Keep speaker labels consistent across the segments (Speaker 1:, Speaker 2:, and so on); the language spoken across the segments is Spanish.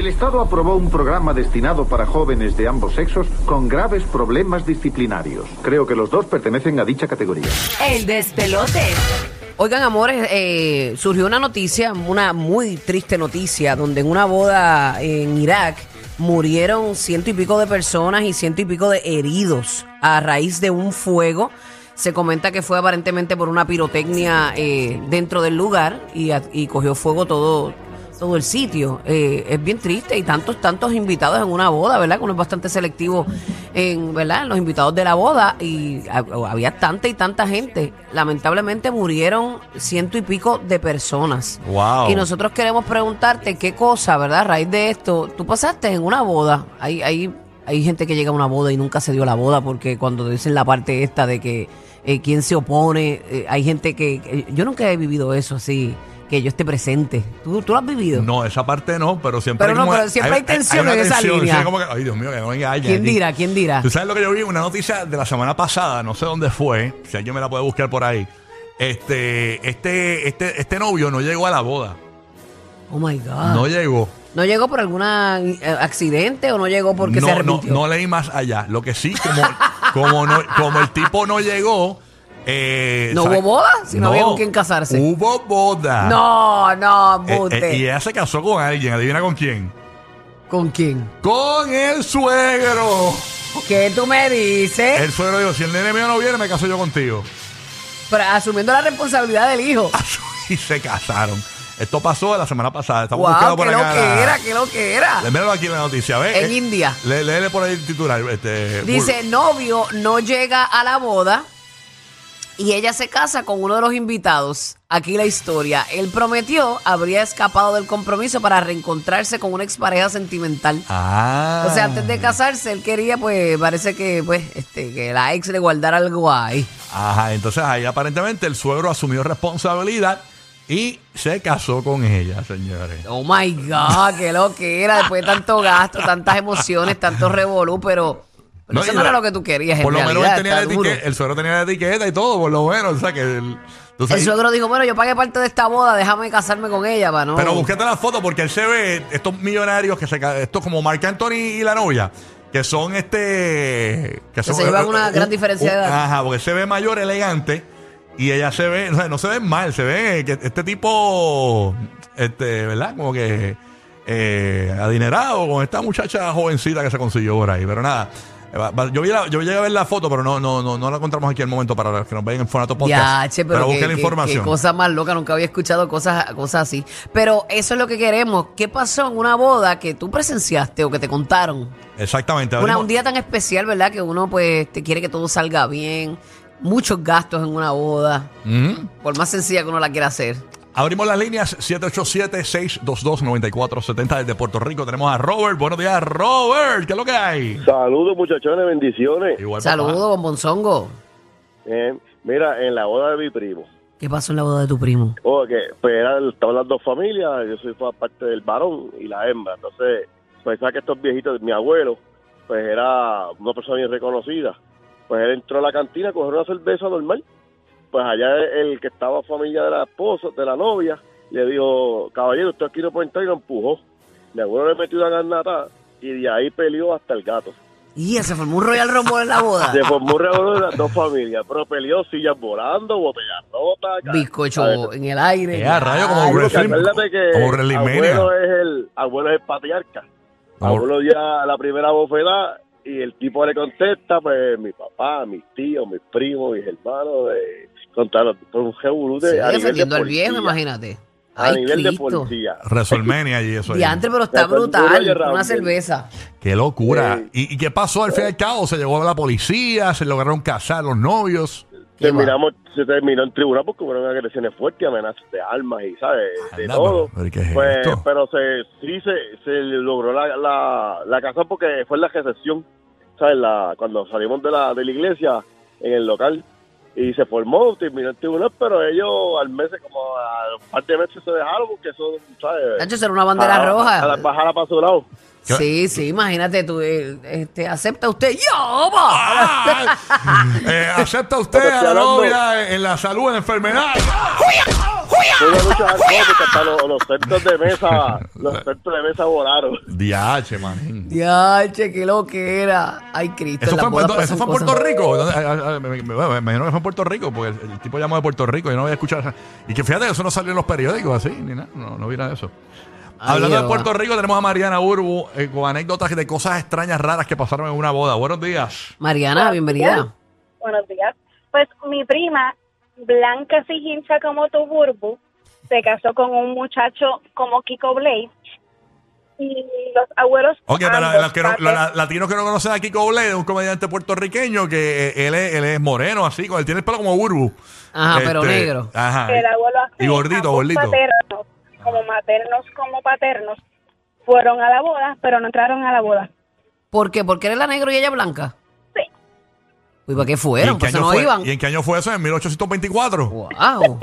Speaker 1: El Estado aprobó un programa destinado para jóvenes de ambos sexos con graves problemas disciplinarios. Creo que los dos pertenecen a dicha categoría.
Speaker 2: El despelote.
Speaker 3: Oigan, amores, eh, surgió una noticia, una muy triste noticia, donde en una boda en Irak murieron ciento y pico de personas y ciento y pico de heridos a raíz de un fuego. Se comenta que fue aparentemente por una pirotecnia eh, dentro del lugar y, cogió fuego todo, todo el sitio. Eh, es bien triste y tantos, tantos invitados en una boda, ¿verdad? Que uno es bastante selectivo en, ¿verdad? En los invitados de la boda y ha- había tanta y tanta gente. Lamentablemente murieron ciento y pico de personas.
Speaker 4: Wow.
Speaker 3: Y nosotros queremos preguntarte qué cosa, ¿verdad? A raíz de esto, tú pasaste en una boda. Hay, hay, hay gente que llega a una boda y nunca se dio la boda porque cuando dicen la parte esta de que eh, quién se opone, eh, hay gente que- Yo nunca he vivido eso así, que yo esté presente. ¿Tú, tú lo has vivido?
Speaker 4: No, esa parte no, pero siempre
Speaker 3: Pero
Speaker 4: hay
Speaker 3: no,
Speaker 4: como-
Speaker 3: pero siempre hay tensión
Speaker 4: una
Speaker 3: en esa
Speaker 4: tensión,
Speaker 3: línea.
Speaker 4: sí, como que, ay, Dios mío, que no venga alguien
Speaker 3: ¿Quién
Speaker 4: aquí.
Speaker 3: dirá? ¿Quién dirá?
Speaker 4: ¿Tú sabes lo que yo vi? Una noticia de la semana pasada, no sé dónde fue, si alguien me la puede buscar por ahí. Este, este, este, este novio no llegó a la boda.
Speaker 3: Oh my God.
Speaker 4: No llegó.
Speaker 3: ¿No llegó por algún accidente o no llegó porque
Speaker 4: no,
Speaker 3: se
Speaker 4: no,
Speaker 3: arrepintió?
Speaker 4: no leí más allá. Lo que sí, como, como, no, como el tipo no llegó. Eh,
Speaker 3: ¿No hubo boda? Si no había con quién casarse.
Speaker 4: Hubo boda.
Speaker 3: No, no,
Speaker 4: Eh, eh, y ella se casó con alguien. ¿Adivina con quién?
Speaker 3: ¿Con quién?
Speaker 4: Con el suegro.
Speaker 3: ¿Qué tú me dices?
Speaker 4: El suegro dijo, si el nene mío no viene, me caso yo contigo.
Speaker 3: Pero asumiendo la responsabilidad del hijo.
Speaker 4: y se casaron. Esto pasó la semana pasada. Estamos
Speaker 3: Wow,
Speaker 4: buscando por
Speaker 3: qué lo
Speaker 4: acá.
Speaker 3: que era, qué lo que era.
Speaker 4: Míralo aquí en la noticia, ¿ves?
Speaker 3: En India.
Speaker 4: Lé- léele por ahí el titular. Este,
Speaker 3: Dice, novio no llega a la boda y ella se casa con uno de los invitados. Aquí la historia. Él prometió habría escapado del compromiso para reencontrarse con una expareja sentimental.
Speaker 4: Ah.
Speaker 3: O sea, antes de casarse, él quería, pues, parece que, pues, este, que la ex le guardara algo ahí.
Speaker 4: Ajá, entonces ahí aparentemente el suegro asumió responsabilidad y se casó con ella, señores.
Speaker 3: Oh my God, qué lo que era después de tanto gasto, tantas emociones, tanto revolú, pero, pero
Speaker 4: No,
Speaker 3: eso no era lo que tú querías. en
Speaker 4: Por lo menos él tenía la etiqueta, el suegro tenía la etiqueta y todo, por lo menos. O sea que el, entonces,
Speaker 3: El suegro dijo, bueno, yo pagué parte de esta boda, déjame casarme con ella para no...
Speaker 4: Pero búsquete la foto porque él se ve estos millonarios que se estos como Marc Anthony y la novia, que son este que son
Speaker 3: se llevan una gran diferencia de edad.
Speaker 4: Ajá, porque él se ve mayor, elegante y ella se ve, o sea, no se ve mal, se ve que este tipo este, ¿verdad? Como que eh, adinerado con esta muchacha jovencita que se consiguió por ahí, pero nada. Yo, vi la- yo llegué a ver la foto, pero no, no, no, no la encontramos aquí al momento para los que nos ven en Fonato Podcast.
Speaker 3: Ya, che, pero,
Speaker 4: busque
Speaker 3: qué,
Speaker 4: la información.
Speaker 3: qué cosa más loca, nunca había escuchado cosas, cosas así. Pero eso es lo que queremos. ¿Qué pasó en una boda que tú presenciaste o que te contaron?
Speaker 4: Exactamente.
Speaker 3: Una- un día tan especial, ¿verdad? Que uno pues te quiere que todo salga bien. Muchos gastos en una boda. Por más sencilla que uno la quiera hacer.
Speaker 4: Abrimos las líneas 787-622-9470 desde Puerto Rico. Tenemos a Robert. Buenos días, Robert. ¿Qué es lo que hay?
Speaker 5: Saludos, muchachones, bendiciones.
Speaker 4: Igual.
Speaker 3: Saludos, bombonzongo.
Speaker 5: Eh, mira, en la boda de mi primo,
Speaker 3: ¿Qué pasó en la boda de tu primo?
Speaker 5: oh, que pues eran, estaban las dos familias, yo soy parte del varón y la hembra. Entonces, pues sabes que estos viejitos, mi abuelo, pues era una persona bien reconocida. Pues él entró a la cantina a coger una cerveza normal. Pues allá el que estaba familia de la esposa, de la novia, le dijo, caballero, usted aquí no puede entrar y lo empujó. Mi abuelo le metió una garnata y de ahí peleó hasta el gato.
Speaker 3: Y se formó un Royal Rumble en la boda.
Speaker 5: Se formó un revolú de las dos familias, pero peleó sillas volando, botellas rotas.
Speaker 3: Bizcocho en el aire.
Speaker 4: Eh, a rayo, como wrestling.
Speaker 5: acuérdate que
Speaker 4: Como
Speaker 5: abuelo es el abuelo es el patriarca. Abuelo ya la primera bofetada y el tipo le contesta, pues mi papá, mis tíos, mis primos, mis hermanos, eh, contaron por un revolú de
Speaker 3: Sí,
Speaker 5: a nivel de
Speaker 3: defendiendo al viejo, imagínate.
Speaker 5: A
Speaker 3: Ay,
Speaker 5: nivel de policía.
Speaker 4: WrestleMania y eso. ahí.
Speaker 3: Diantre, pero está
Speaker 5: de
Speaker 3: brutal. Una cerveza.
Speaker 4: Qué locura.
Speaker 5: Sí.
Speaker 4: ¿Y, y qué pasó al fin y al cabo? ¿Se llegó a la policía? ¿Se lograron casar los novios?
Speaker 5: Terminamos, se terminó en tribunal porque fueron agresiones fuertes, amenazas de armas y, ¿sabes? De
Speaker 4: Anda,
Speaker 5: todo.
Speaker 4: pero- pero ¿qué es
Speaker 5: Pues,
Speaker 4: esto?
Speaker 5: pero se, sí se, se logró la, la, la casa porque fue en la recepción, ¿sabes? La, cuando salimos de la, de la iglesia en el local y se formó, terminó el tribunal, pero ellos al mes, como a un par de meses se dejaron porque eso, ¿sabes?
Speaker 3: Nacho, será una bandera
Speaker 5: A-
Speaker 3: roja.
Speaker 5: A, la bajada para su lado.
Speaker 4: ¿Qué?
Speaker 3: Sí, sí, imagínate tú, eh, este, acepta usted, yo, va.
Speaker 4: Eh, ¿Acepta usted a la novia en la salud, en la enfermedad?
Speaker 5: Luchar porque hasta los, los centros de mesa, los centros de mesa volaron.
Speaker 4: Diache, manín.
Speaker 3: Diache, qué lo que era. Ay, Cristo.
Speaker 4: ¿Eso fue, en Puerto-
Speaker 3: pasan
Speaker 4: eso fue en
Speaker 3: cosas.
Speaker 4: Puerto Rico? ¿Dónde- ah, ah, ah, Me, me- me imagino que fue en Puerto Rico, porque el, el tipo llamó de Puerto Rico y yo no voy a escuchar. Y que fíjate, eso no salió en los periódicos así, ni nada. No, no vi nada de eso. Hablando de. Puerto Rico, tenemos a Mariana Urbu eh, con anécdotas de cosas extrañas, raras que pasaron en una boda. Buenos días.
Speaker 3: Mariana, bienvenida.
Speaker 2: Buenos días. Pues mi prima, blanca hincha como tu burbu, se casó con un muchacho como Kiko Blade. Y los abuelos.
Speaker 4: Ok,
Speaker 2: ambos
Speaker 4: los que no- los la- latinos que no conocen a Kiko Blade, un comediante puertorriqueño que eh, él, es, él es moreno, así, con él tiene el pelo como Urbu.
Speaker 3: Ajá, pero negro.
Speaker 4: Ajá.
Speaker 2: el abuelo
Speaker 4: Y gordito,
Speaker 2: ambos
Speaker 4: gordito.
Speaker 2: Como maternos como paternos, fueron a la boda, pero no entraron a la boda.
Speaker 3: ¿Por qué? ¿Porque él era negro y ella blanca?
Speaker 2: Sí.
Speaker 3: ¿Y para qué
Speaker 4: ¿Y
Speaker 3: fueron?
Speaker 4: en, qué
Speaker 3: Pues
Speaker 4: año
Speaker 3: no
Speaker 4: fue,
Speaker 3: iban.
Speaker 4: ¿Y en qué año fue eso? ¿En 1824?
Speaker 3: Wow.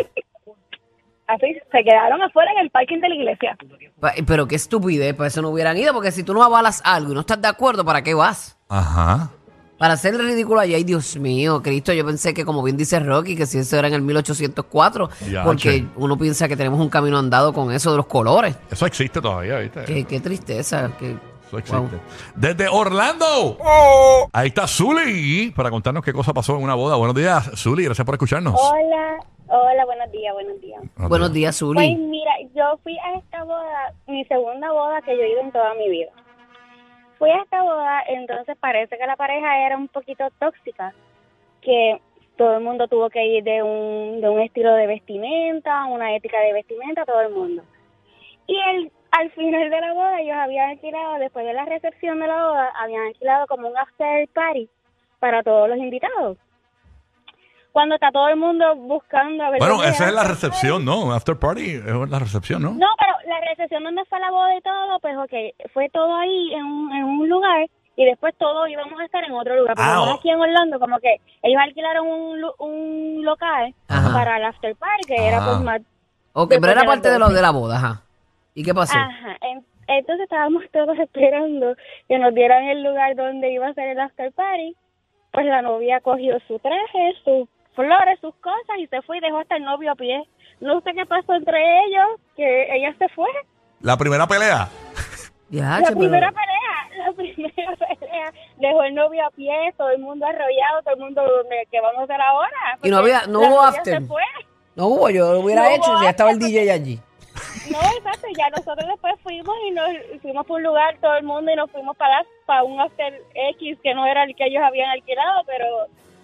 Speaker 2: Así se quedaron afuera en el parking de la iglesia.
Speaker 3: Pa- Pero qué estupidez, para eso no hubieran ido, porque si tú no avalas algo y no estás de acuerdo, ¿para qué vas?
Speaker 4: Ajá.
Speaker 3: Para hacer el ridículo allá, ay Dios mío, Cristo, yo pensé que como bien dice Rocky, que si eso era en el 1804,
Speaker 4: Ya,
Speaker 3: porque
Speaker 4: che.
Speaker 3: uno piensa que tenemos un camino andado con eso de los colores.
Speaker 4: Eso existe todavía, ¿viste?
Speaker 3: Qué, qué tristeza. Que,
Speaker 4: Eso existe.
Speaker 3: wow.
Speaker 4: Desde Orlando. Ahí está Zuli para contarnos qué cosa pasó en una boda. Buenos días, Zuli. Gracias por escucharnos.
Speaker 2: Hola, hola, buenos días, buenos días.
Speaker 3: Buenos días,
Speaker 2: Pues
Speaker 3: Zuli.
Speaker 2: mira, yo fui a esta boda, mi segunda boda que yo he ido en toda mi vida. Fui a esta boda, entonces parece que la pareja era un poquito tóxica, que todo el mundo tuvo que ir de un, de un estilo de vestimenta, una ética de vestimenta, todo el mundo. Y el, al final de la boda ellos habían alquilado, después de la recepción de la boda, habían alquilado como un after party para todos los invitados. Cuando está todo el mundo buscando a ver
Speaker 4: Bueno, esa es la recepción, ¿no? After party es la recepción, ¿no?
Speaker 2: no, pero la recepción donde fue la boda y todo, pues ok, fue todo ahí en un, en un lugar y después todos íbamos a estar en otro lugar. Porque
Speaker 4: Ah,
Speaker 2: aquí en Orlando, como que ellos alquilaron un, un local
Speaker 3: Ajá.
Speaker 2: para el after party, que era
Speaker 4: Ah.
Speaker 2: pues más...
Speaker 3: Ok, pero era parte de lo
Speaker 2: 12.
Speaker 3: de la boda, ajá. ¿Y qué pasó?
Speaker 2: Ajá, en- entonces estábamos todos esperando que nos dieran el lugar donde iba a ser el after party. Pues la novia cogió su traje, sus flores, sus cosas y se fue y dejó hasta el novio a pie. No sé qué pasó entre ellos, que ella se fue.
Speaker 4: La primera pelea.
Speaker 3: Ya,
Speaker 2: La
Speaker 3: che, pero-
Speaker 2: primera pelea, la primera pelea, dejó el novio a pie, todo el mundo arrollado, todo el mundo, ¿qué vamos a hacer ahora?
Speaker 3: Y no había- no hubo after.
Speaker 2: se fue.
Speaker 3: No hubo, yo lo hubiera
Speaker 2: No
Speaker 3: hecho si ya estaba el DJ allí.
Speaker 2: No, exacto, ya nosotros después fuimos y nos fuimos por un lugar, todo el mundo, y nos fuimos para, para un after X que no era el que ellos habían alquilado, pero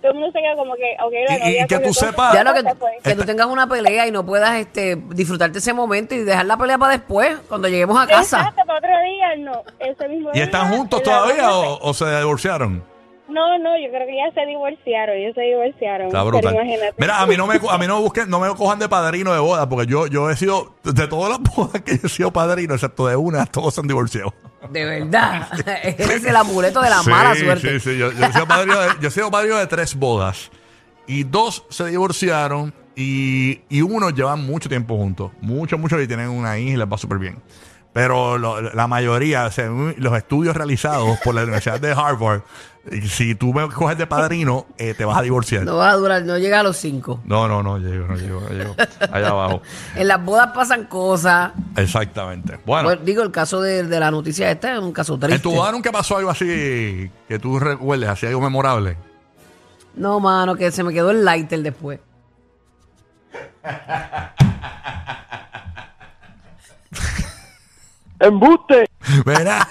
Speaker 2: todo el mundo se quedó como que, ok, la
Speaker 4: Y- y
Speaker 2: novia
Speaker 4: que
Speaker 2: cogió
Speaker 4: tú
Speaker 2: todo
Speaker 4: sepas-
Speaker 3: Ya lo que, tú tengas una pelea y no puedas este disfrutarte ese momento y dejar la pelea para después, cuando lleguemos a casa.
Speaker 2: Exacto, para otro día, no, ese mismo
Speaker 4: ¿Y están juntos
Speaker 2: la
Speaker 4: todavía o se divorciaron?
Speaker 2: No, no, yo creo que ya se divorciaron, ellos se divorciaron.
Speaker 4: Está
Speaker 2: pero
Speaker 4: brutal.
Speaker 2: imagínate.
Speaker 4: Mira, a mí no me, a mí no me busquen, no me cojan de padrino de boda, porque yo, yo he sido, de todas las bodas que yo he sido padrino, excepto de una, todos se han divorciado.
Speaker 3: De verdad. Eres el amuleto de la
Speaker 4: Sí,
Speaker 3: mala suerte.
Speaker 4: Sí, sí, yo, yo he sido padrino de, yo he sido padrino de tres bodas. Y dos se divorciaron y, y uno llevan mucho tiempo juntos. Mucho, mucho y tienen una hija y les va súper bien. Pero lo- la mayoría, según los estudios realizados por la Universidad de Harvard, si tú me coges de padrino, eh, te vas a divorciar.
Speaker 3: No va a durar, no llega a los cinco.
Speaker 4: No, no, no, llego, no llego, no llego. Allá abajo.
Speaker 3: En las bodas pasan cosas.
Speaker 4: Exactamente. Bueno,
Speaker 3: Bueno, digo, el caso de, de la noticia esta es un caso triste.
Speaker 4: ¿en tu boda nunca pasó algo así que tú recuerdes, así algo memorable?
Speaker 3: No, mano, que se me quedó el lighter después.
Speaker 5: ¡Embuste!
Speaker 4: Verá.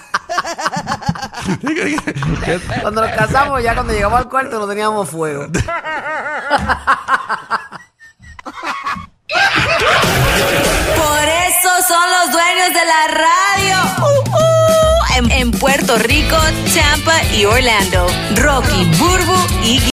Speaker 3: Cuando nos casamos, ya cuando llegamos al cuarto no teníamos fuego.
Speaker 6: Por eso son los dueños de la radio. Uh, uh, en, en Puerto Rico, Tampa y Orlando. Rocky, Burbu y